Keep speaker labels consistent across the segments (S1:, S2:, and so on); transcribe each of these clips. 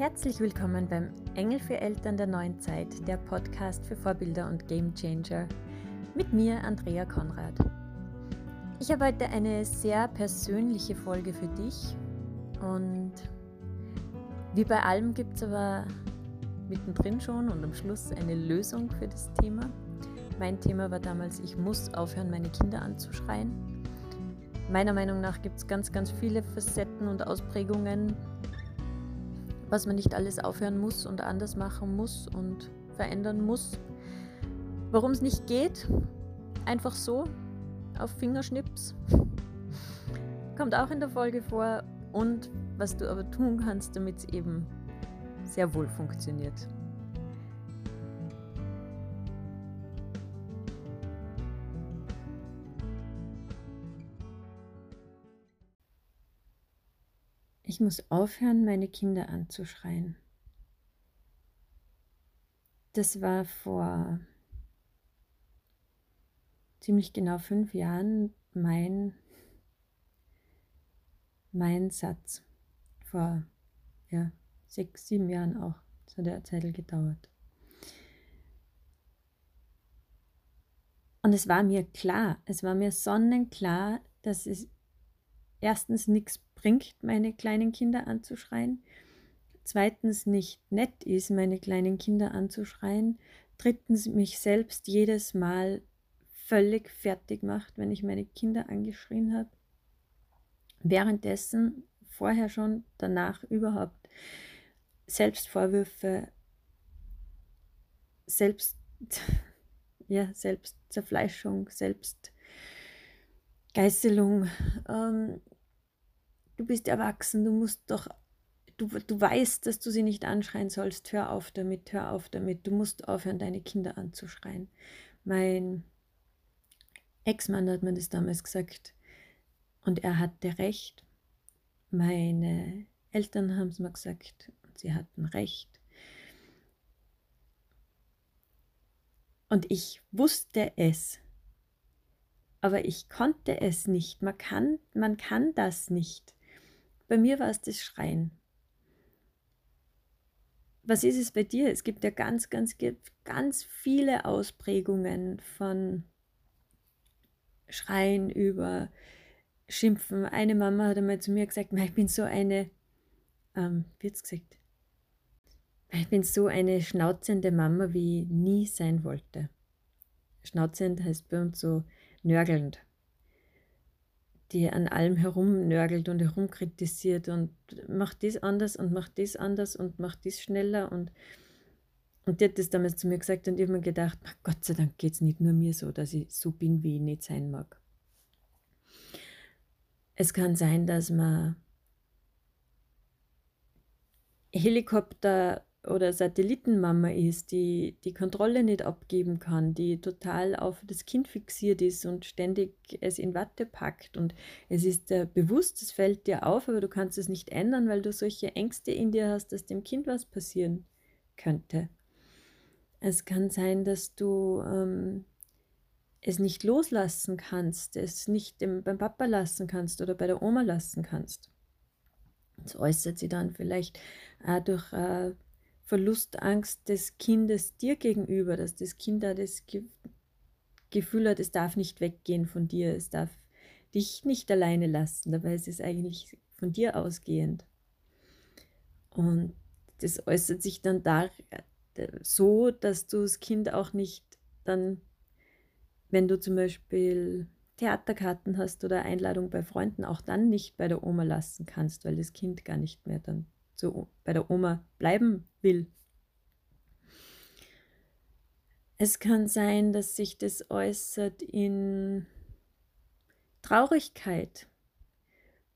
S1: Herzlich willkommen beim Engel für Eltern der neuen Zeit, der Podcast für Vorbilder und Game Changer. Mit mir, Andrea Konrad. Ich habe heute eine sehr persönliche Folge für dich und wie bei allem gibt es aber mittendrin schon und am Schluss eine Lösung für das Thema. Mein Thema war damals, ich muss aufhören, meine Kinder anzuschreien. Meiner Meinung nach gibt es ganz, ganz viele Facetten und Ausprägungen was man nicht alles aufhören muss und anders machen muss und verändern muss. Warum es nicht geht, einfach so, auf Fingerschnips, kommt auch in der Folge vor und was du aber tun kannst, damit es eben sehr wohl funktioniert. Muss aufhören, meine Kinder anzuschreien. Das war vor ziemlich genau fünf Jahren mein, mein Satz. Vor ja, sechs, sieben Jahren auch. Das hat eine Zeit gedauert. Und es war mir klar, es war mir sonnenklar, dass es erstens nichts bringt, meine kleinen Kinder anzuschreien. Zweitens nicht nett ist, meine kleinen Kinder anzuschreien. Drittens mich selbst jedes Mal völlig fertig macht, wenn ich meine Kinder angeschrien habe. Währenddessen, vorher schon, danach überhaupt, Selbstvorwürfe, Selbst, ja, Selbstzerfleischung, Selbstgeißelung, ähm, du bist erwachsen, du musst doch, du, du weißt, dass du sie nicht anschreien sollst, hör auf damit, hör auf damit, du musst aufhören, deine Kinder anzuschreien. Mein Ex-Mann hat mir das damals gesagt und er hatte recht. Meine Eltern haben es mir gesagt und sie hatten recht. Und ich wusste es, aber ich konnte es nicht. Man kann, man kann das nicht. Bei mir war es das Schreien. Was ist es bei dir? Es gibt ja ganz, ganz, ganz viele Ausprägungen von Schreien über Schimpfen. Eine Mama hat einmal zu mir gesagt, ich bin so eine, ähm, hat's gesagt? Ich bin so eine schnauzende Mama, wie ich nie sein wollte. Schnauzend heißt bei uns so nörgelnd die an allem herumnörgelt und herumkritisiert und macht das anders und macht das anders und macht das schneller und und die hat das damals zu mir gesagt und ich habe mir gedacht, Gott sei Dank geht es nicht nur mir so, dass ich so bin, wie ich nicht sein mag. Es kann sein, dass man Helikopter oder Satellitenmama ist, die die Kontrolle nicht abgeben kann, die total auf das Kind fixiert ist und ständig es in Watte packt und es ist äh, bewusst, es fällt dir auf, aber du kannst es nicht ändern, weil du solche Ängste in dir hast, dass dem Kind was passieren könnte. Es kann sein, dass du ähm, es nicht loslassen kannst, es nicht dem, beim Papa lassen kannst oder bei der Oma lassen kannst. Das äußert sie dann vielleicht äh, durch äh, Verlustangst des Kindes dir gegenüber, dass das Kind da das Ge Gefühl hat, es darf nicht weggehen von dir, es darf dich nicht alleine lassen, dabei ist es eigentlich von dir ausgehend. Und das äußert sich dann da so, dass du das Kind auch nicht dann, wenn du zum Beispiel Theaterkarten hast oder Einladung bei Freunden, auch dann nicht bei der Oma lassen kannst, weil das Kind gar nicht mehr dann zu, bei der Oma bleiben will. Es kann sein, dass sich das äußert in Traurigkeit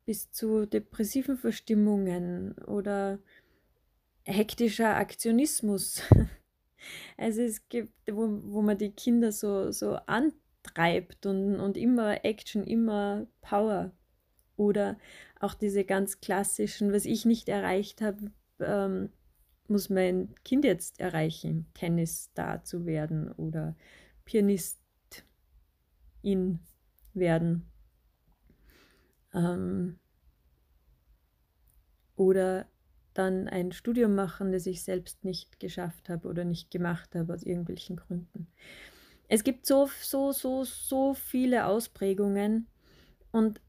S1: bis zu depressiven Verstimmungen oder hektischer Aktionismus. Also es gibt, wo, wo man die Kinder so, so antreibt und, und immer Action, immer Power. Oder auch diese ganz klassischen, was ich nicht erreicht habe, ähm, muss mein Kind jetzt erreichen, Tennisstar zu werden oder Pianistin werden. Ähm, oder dann ein Studium machen, das ich selbst nicht geschafft habe oder nicht gemacht habe aus irgendwelchen Gründen. Es gibt so, so, so, so viele Ausprägungen und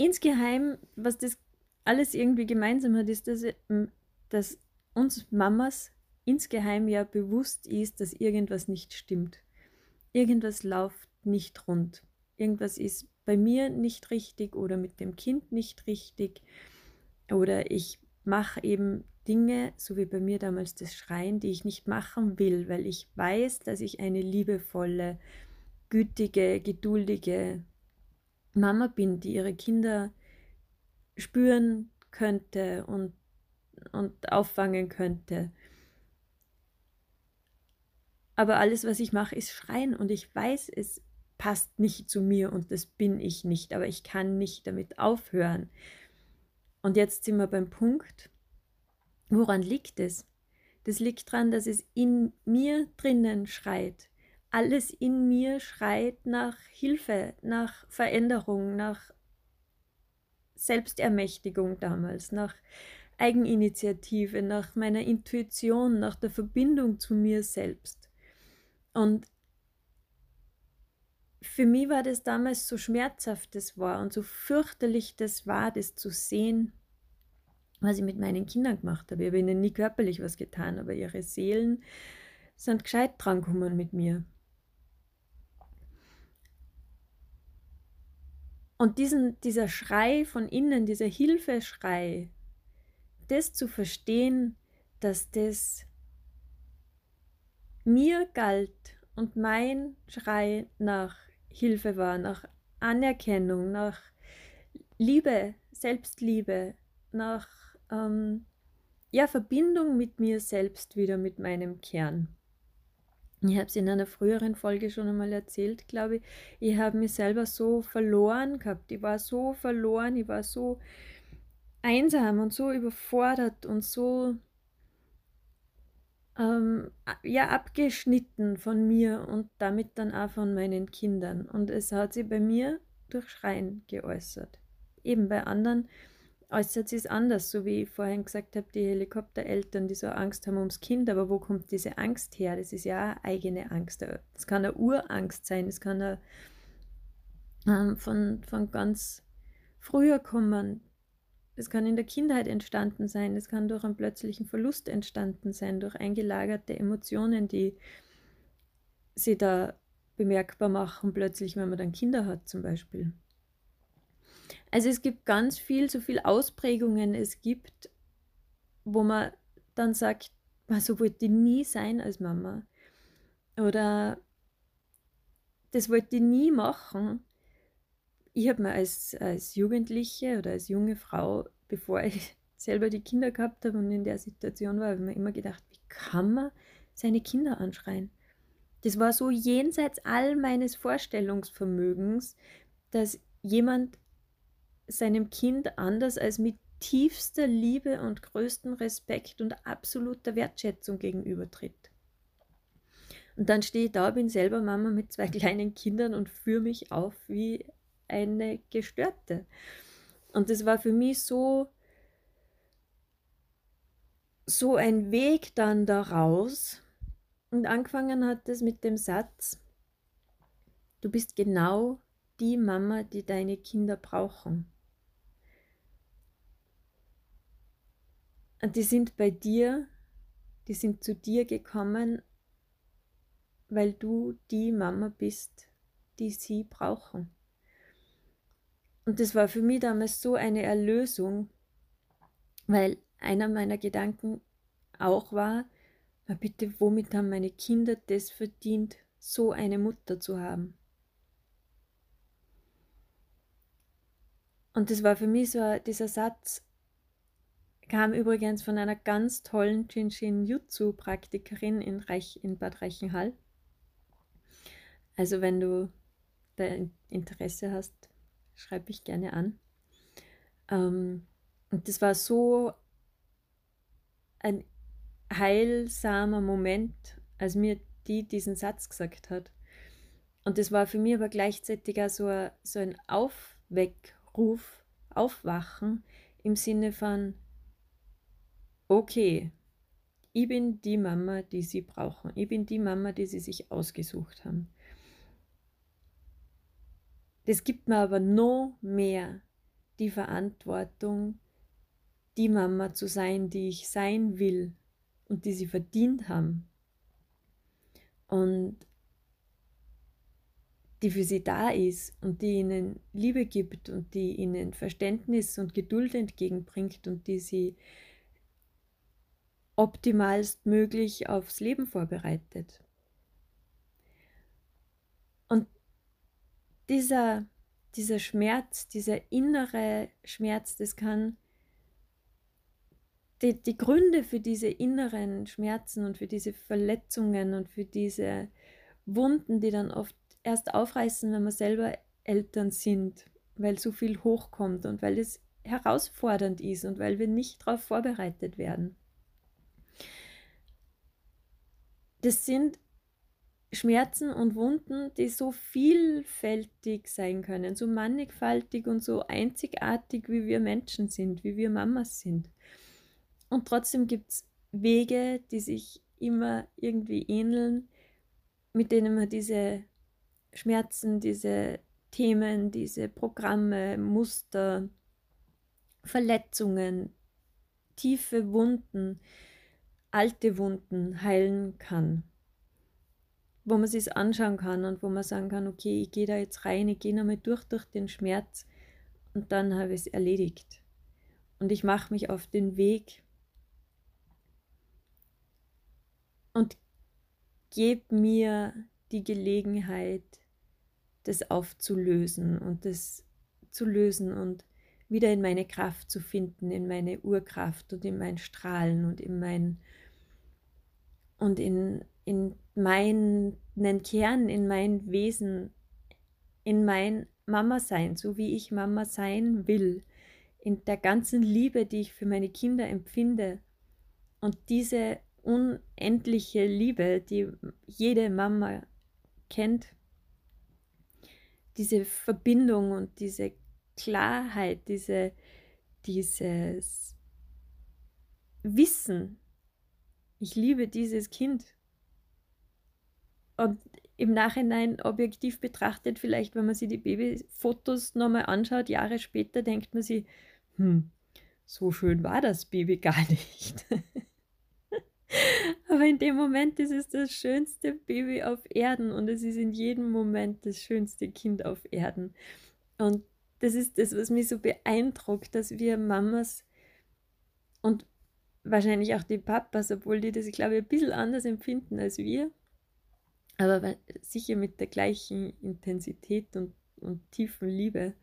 S1: insgeheim, was das alles irgendwie gemeinsam hat, ist, dass, dass uns Mamas insgeheim ja bewusst ist, dass irgendwas nicht stimmt. Irgendwas läuft nicht rund. Irgendwas ist bei mir nicht richtig oder mit dem Kind nicht richtig. Oder ich mache eben Dinge, so wie bei mir damals das Schreien, die ich nicht machen will, weil ich weiß, dass ich eine liebevolle, gütige, geduldige Mama bin, die ihre Kinder spüren könnte und, und auffangen könnte. Aber alles, was ich mache, ist schreien und ich weiß, es passt nicht zu mir und das bin ich nicht, aber ich kann nicht damit aufhören. Und jetzt sind wir beim Punkt, woran liegt es? Das liegt daran, dass es in mir drinnen schreit. Alles in mir schreit nach Hilfe, nach Veränderung, nach Selbstermächtigung damals, nach Eigeninitiative, nach meiner Intuition, nach der Verbindung zu mir selbst. Und für mich war das damals so schmerzhaft das war und so fürchterlich das war, das zu sehen, was ich mit meinen Kindern gemacht habe. Ich habe ihnen nie körperlich was getan, aber ihre Seelen sind gescheit drangekommen mit mir. Und diesen, dieser Schrei von innen, dieser Hilfeschrei, das zu verstehen, dass das mir galt und mein Schrei nach Hilfe war, nach Anerkennung, nach Liebe, Selbstliebe, nach ähm, ja, Verbindung mit mir selbst wieder, mit meinem Kern. Ich habe es in einer früheren Folge schon einmal erzählt, glaube ich. Ich habe mich selber so verloren gehabt. Ich war so verloren, ich war so einsam und so überfordert und so ähm, ja, abgeschnitten von mir und damit dann auch von meinen Kindern. Und es hat sich bei mir durch Schreien geäußert. Eben bei anderen äußert sich es anders, so wie ich vorhin gesagt habe, die Helikoptereltern, die so Angst haben ums Kind, aber wo kommt diese Angst her? Das ist ja eine eigene Angst. Das kann eine Urangst sein, das kann eine, ähm, von, von ganz früher kommen, das kann in der Kindheit entstanden sein, das kann durch einen plötzlichen Verlust entstanden sein, durch eingelagerte Emotionen, die sie da bemerkbar machen, plötzlich, wenn man dann Kinder hat zum Beispiel. Also es gibt ganz viel, so viele Ausprägungen es gibt, wo man dann sagt, so wollte ich nie sein als Mama. Oder das wollte ich nie machen ich habe mir als, als Jugendliche oder als junge Frau, bevor ich selber die Kinder gehabt habe und in der Situation war, habe ich mir immer gedacht, wie kann man seine Kinder anschreien? Das war so jenseits all meines Vorstellungsvermögens, dass jemand seinem Kind anders als mit tiefster Liebe und größtem Respekt und absoluter Wertschätzung gegenübertritt. Und dann stehe ich da, bin selber Mama mit zwei kleinen Kindern und führe mich auf wie eine Gestörte. Und das war für mich so, so ein Weg dann daraus. Und angefangen hat es mit dem Satz, du bist genau die Mama, die deine Kinder brauchen. Die sind bei dir, die sind zu dir gekommen, weil du die Mama bist, die sie brauchen. Und das war für mich damals so eine Erlösung, weil einer meiner Gedanken auch war, na bitte, womit haben meine Kinder das verdient, so eine Mutter zu haben? Und das war für mich so, dieser Satz kam übrigens von einer ganz tollen Jinshin Jutsu Praktikerin in, Reich, in Bad Reichenhall. Also wenn du da Interesse hast, schreib mich gerne an. Ähm, und das war so ein heilsamer Moment, als mir die diesen Satz gesagt hat. Und das war für mich aber gleichzeitig auch so so ein Aufweckruf, Aufwachen im Sinne von, okay, ich bin die Mama, die sie brauchen. Ich bin die Mama, die sie sich ausgesucht haben. Das gibt mir aber noch mehr die Verantwortung, die Mama zu sein, die ich sein will und die sie verdient haben. Und die für sie da ist und die ihnen Liebe gibt und die ihnen Verständnis und Geduld entgegenbringt und die sie optimalst möglich aufs Leben vorbereitet. Und dieser, dieser Schmerz, dieser innere Schmerz, das kann die, die Gründe für diese inneren Schmerzen und für diese Verletzungen und für diese Wunden, die dann oft erst aufreißen, wenn wir selber Eltern sind, weil so viel hochkommt und weil es herausfordernd ist und weil wir nicht darauf vorbereitet werden. Das sind Schmerzen und Wunden, die so vielfältig sein können, so mannigfaltig und so einzigartig, wie wir Menschen sind, wie wir Mamas sind. Und trotzdem gibt es Wege, die sich immer irgendwie ähneln, mit denen man diese Schmerzen, diese Themen, diese Programme, Muster, Verletzungen, tiefe Wunden, alte Wunden heilen kann. Wo man sich anschauen kann und wo man sagen kann, okay, ich gehe da jetzt rein, ich gehe nochmal durch, durch den Schmerz und dann habe ich es erledigt. Und ich mache mich auf den Weg und gebe mir die Gelegenheit, das aufzulösen und das zu lösen und wieder in meine Kraft zu finden, in meine Urkraft und in mein Strahlen und in mein und in, in meinen Kern, in mein Wesen, in mein Mama sein, so wie ich Mama sein will, in der ganzen Liebe, die ich für meine Kinder empfinde. Und diese unendliche Liebe, die jede Mama kennt, diese Verbindung und diese Klarheit, diese, dieses Wissen, ich liebe dieses Kind. Und im Nachhinein objektiv betrachtet, vielleicht, wenn man sich die Babyfotos nochmal anschaut, Jahre später, denkt man sich, hm, so schön war das Baby gar nicht. Aber in dem Moment ist es das schönste Baby auf Erden und es ist in jedem Moment das schönste Kind auf Erden. Und das ist das, was mich so beeindruckt, dass wir Mamas und wahrscheinlich auch die Papas, obwohl die das, glaube ich, ein bisschen anders empfinden als wir, aber sicher mit der gleichen Intensität und, und tiefen Liebe,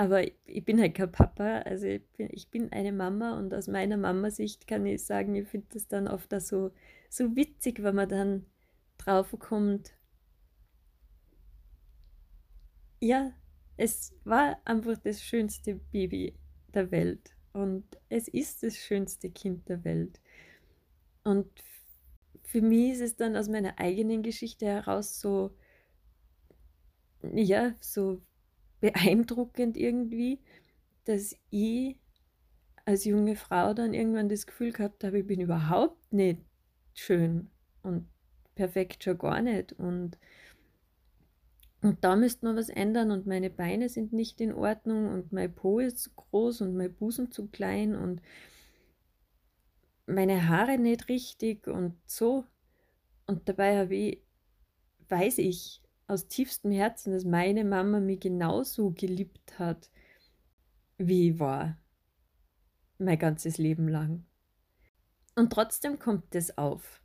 S1: aber ich bin halt kein Papa, also ich bin, ich bin eine Mama und aus meiner Mama-Sicht kann ich sagen, ich finde das dann oft auch so, so witzig, wenn man dann drauf kommt. Ja, es war einfach das schönste Baby der Welt und es ist das schönste Kind der Welt. Und für mich ist es dann aus meiner eigenen Geschichte heraus so, ja, so beeindruckend irgendwie, dass ich als junge Frau dann irgendwann das Gefühl gehabt habe, ich bin überhaupt nicht schön und perfekt schon gar nicht. Und, und da müsste man was ändern und meine Beine sind nicht in Ordnung und mein Po ist zu groß und mein Busen zu klein und meine Haare nicht richtig und so. Und dabei habe ich, weiß ich, aus tiefstem Herzen, dass meine Mama mich genauso geliebt hat, wie ich war. Mein ganzes Leben lang. Und trotzdem kommt es auf.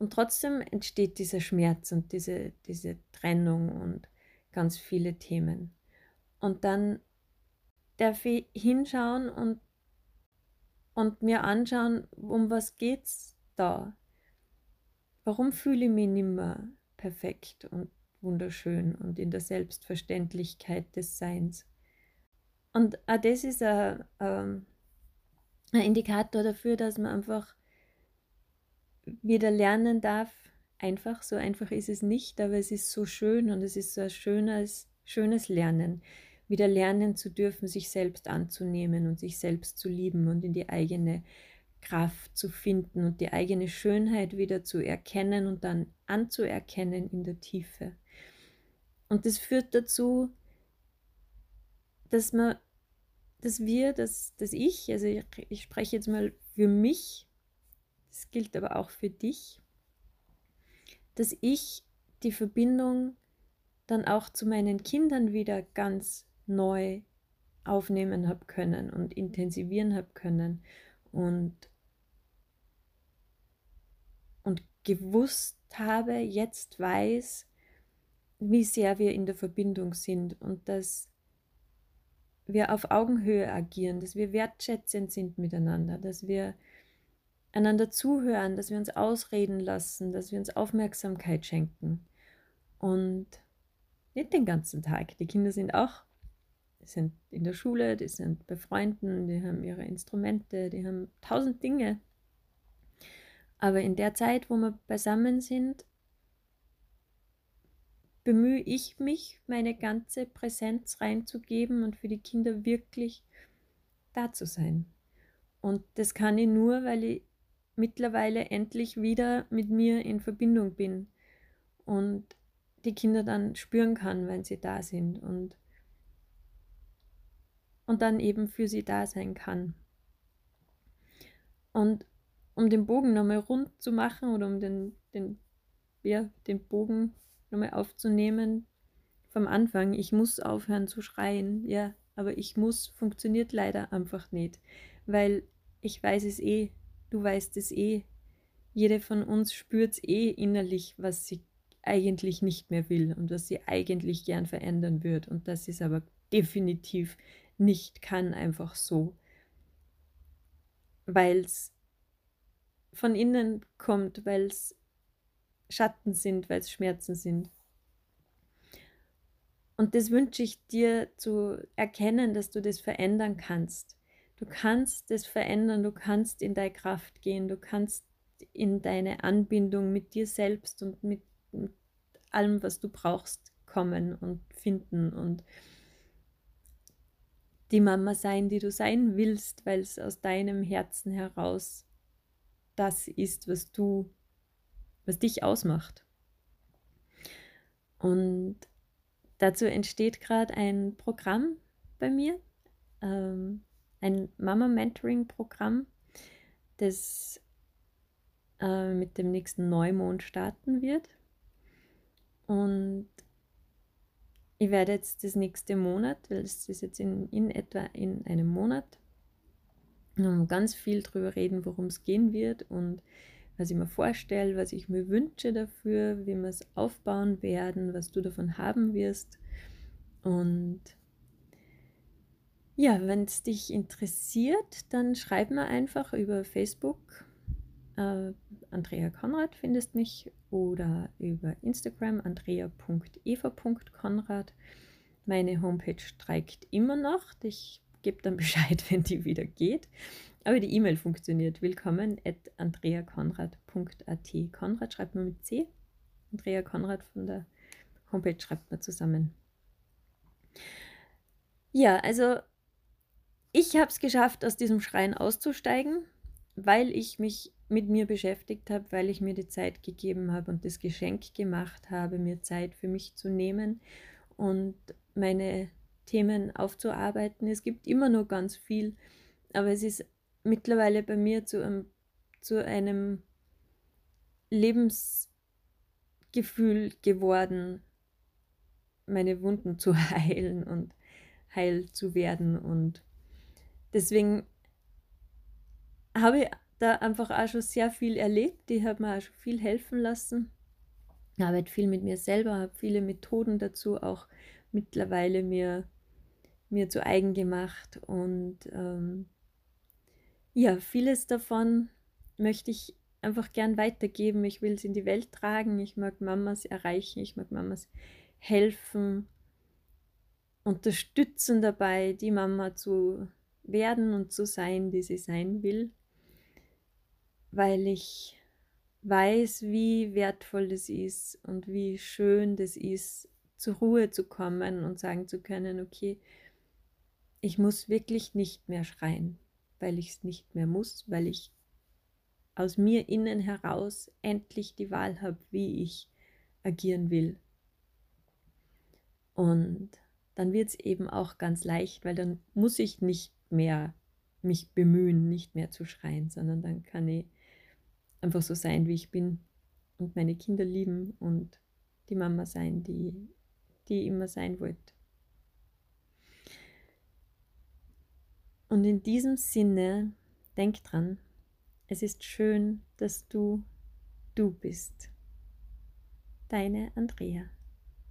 S1: Und trotzdem entsteht dieser Schmerz und diese, diese Trennung und ganz viele Themen. Und dann darf ich hinschauen und, und mir anschauen, um was geht's da? Warum fühle ich mich nicht mehr perfekt und wunderschön und in der Selbstverständlichkeit des Seins. Und auch das ist ein, ähm, ein Indikator dafür, dass man einfach wieder lernen darf. Einfach, so einfach ist es nicht, aber es ist so schön und es ist so ein schönes, schönes Lernen. wieder lernen zu dürfen, sich selbst anzunehmen und sich selbst zu lieben und in die eigene Kraft zu finden und die eigene Schönheit wieder zu erkennen und dann anzuerkennen in der Tiefe. Und das führt dazu, dass man, dass wir, dass, dass ich, also ich, ich spreche jetzt mal für mich, das gilt aber auch für dich, dass ich die Verbindung dann auch zu meinen Kindern wieder ganz neu aufnehmen habe können und intensivieren habe können und, und gewusst habe, jetzt weiß, wie sehr wir in der Verbindung sind und dass wir auf Augenhöhe agieren, dass wir wertschätzend sind miteinander, dass wir einander zuhören, dass wir uns ausreden lassen, dass wir uns Aufmerksamkeit schenken. Und nicht den ganzen Tag. Die Kinder sind auch, die sind in der Schule, die sind bei Freunden, die haben ihre Instrumente, die haben tausend Dinge. Aber in der Zeit, wo wir beisammen sind, bemühe ich mich, meine ganze Präsenz reinzugeben und für die Kinder wirklich da zu sein. Und das kann ich nur, weil ich mittlerweile endlich wieder mit mir in Verbindung bin und die Kinder dann spüren kann, wenn sie da sind und, und dann eben für sie da sein kann. Und um den Bogen nochmal rund zu machen oder um den, den, ja, den Bogen nochmal aufzunehmen vom Anfang, ich muss aufhören zu schreien, ja, aber ich muss funktioniert leider einfach nicht, weil ich weiß es eh, du weißt es eh, jede von uns spürt eh innerlich, was sie eigentlich nicht mehr will und was sie eigentlich gern verändern wird und das ist aber definitiv nicht kann, einfach so, weil es von innen kommt, weil es Schatten sind, weil es Schmerzen sind. Und das wünsche ich dir zu erkennen, dass du das verändern kannst. Du kannst das verändern, du kannst in deine Kraft gehen, du kannst in deine Anbindung mit dir selbst und mit, mit allem, was du brauchst, kommen und finden und die Mama sein, die du sein willst, weil es aus deinem Herzen heraus das ist, was du was dich ausmacht. Und dazu entsteht gerade ein Programm bei mir, ähm, ein Mama-Mentoring-Programm, das äh, mit dem nächsten Neumond starten wird. Und ich werde jetzt das nächste Monat, weil es ist jetzt in, in etwa in einem Monat, ganz viel darüber reden, worum es gehen wird und was ich mir vorstelle, was ich mir wünsche dafür, wie wir es aufbauen werden, was du davon haben wirst. Und ja, wenn es dich interessiert, dann schreib mir einfach über Facebook. Äh, Andrea Konrad findest mich oder über Instagram andrea.eva.konrad. Meine Homepage streikt immer noch. Ich gebe dann Bescheid, wenn die wieder geht. Aber die E-Mail funktioniert. Willkommen at andreakonrad.at. Konrad schreibt man mit C. Andrea Konrad von der Homepage schreibt man zusammen. Ja, also ich habe es geschafft, aus diesem Schrein auszusteigen, weil ich mich mit mir beschäftigt habe, weil ich mir die Zeit gegeben habe und das Geschenk gemacht habe, mir Zeit für mich zu nehmen und meine Themen aufzuarbeiten. Es gibt immer noch ganz viel, aber es ist mittlerweile bei mir zu einem, zu einem Lebensgefühl geworden, meine Wunden zu heilen und heil zu werden. Und deswegen habe ich da einfach auch schon sehr viel erlebt. Ich habe mir auch schon viel helfen lassen. Ich arbeite viel mit mir selber, habe viele Methoden dazu auch mittlerweile mir, mir zu eigen gemacht und ähm, ja, vieles davon möchte ich einfach gern weitergeben. Ich will es in die Welt tragen. Ich mag Mamas erreichen. Ich mag Mamas helfen, unterstützen dabei, die Mama zu werden und zu sein, die sie sein will, weil ich weiß, wie wertvoll das ist und wie schön das ist, zur Ruhe zu kommen und sagen zu können, okay, ich muss wirklich nicht mehr schreien, weil ich es nicht mehr muss, weil ich aus mir innen heraus endlich die Wahl habe, wie ich agieren will. Und dann wird es eben auch ganz leicht, weil dann muss ich nicht mehr mich bemühen, nicht mehr zu schreien, sondern dann kann ich einfach so sein, wie ich bin und meine Kinder lieben und die Mama sein, die, die ich immer sein wollte. Und in diesem Sinne, denk dran, es ist schön, dass du du bist. Deine Andrea.